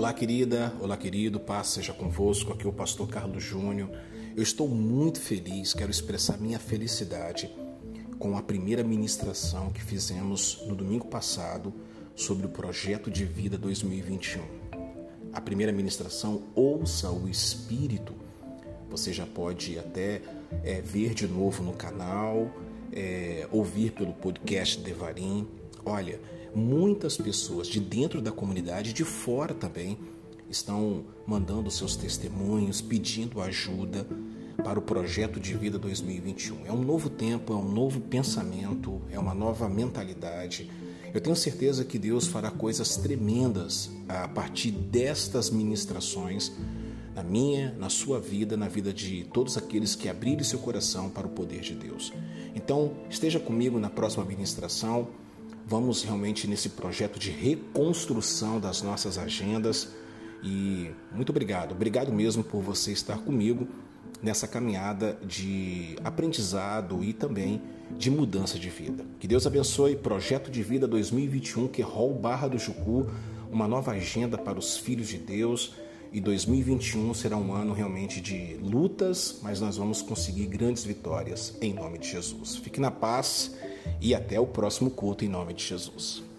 Olá, querida, olá, querido, paz seja convosco. Aqui é o pastor Carlos Júnior. Eu estou muito feliz, quero expressar minha felicidade com a primeira ministração que fizemos no domingo passado sobre o projeto de vida 2021. A primeira ministração, Ouça o Espírito. Você já pode até é, ver de novo no canal, é, ouvir pelo podcast Devarim. Olha, muitas pessoas de dentro da comunidade, de fora também, estão mandando seus testemunhos, pedindo ajuda para o projeto de vida 2021. É um novo tempo, é um novo pensamento, é uma nova mentalidade. Eu tenho certeza que Deus fará coisas tremendas a partir destas ministrações na minha, na sua vida, na vida de todos aqueles que abrirem seu coração para o poder de Deus. Então, esteja comigo na próxima ministração. Vamos realmente nesse projeto de reconstrução das nossas agendas. E muito obrigado, obrigado mesmo por você estar comigo nessa caminhada de aprendizado e também de mudança de vida. Que Deus abençoe Projeto de Vida 2021, que é Hall Barra do Jucu, uma nova agenda para os filhos de Deus. E 2021 será um ano realmente de lutas, mas nós vamos conseguir grandes vitórias em nome de Jesus. Fique na paz e até o próximo culto em nome de Jesus.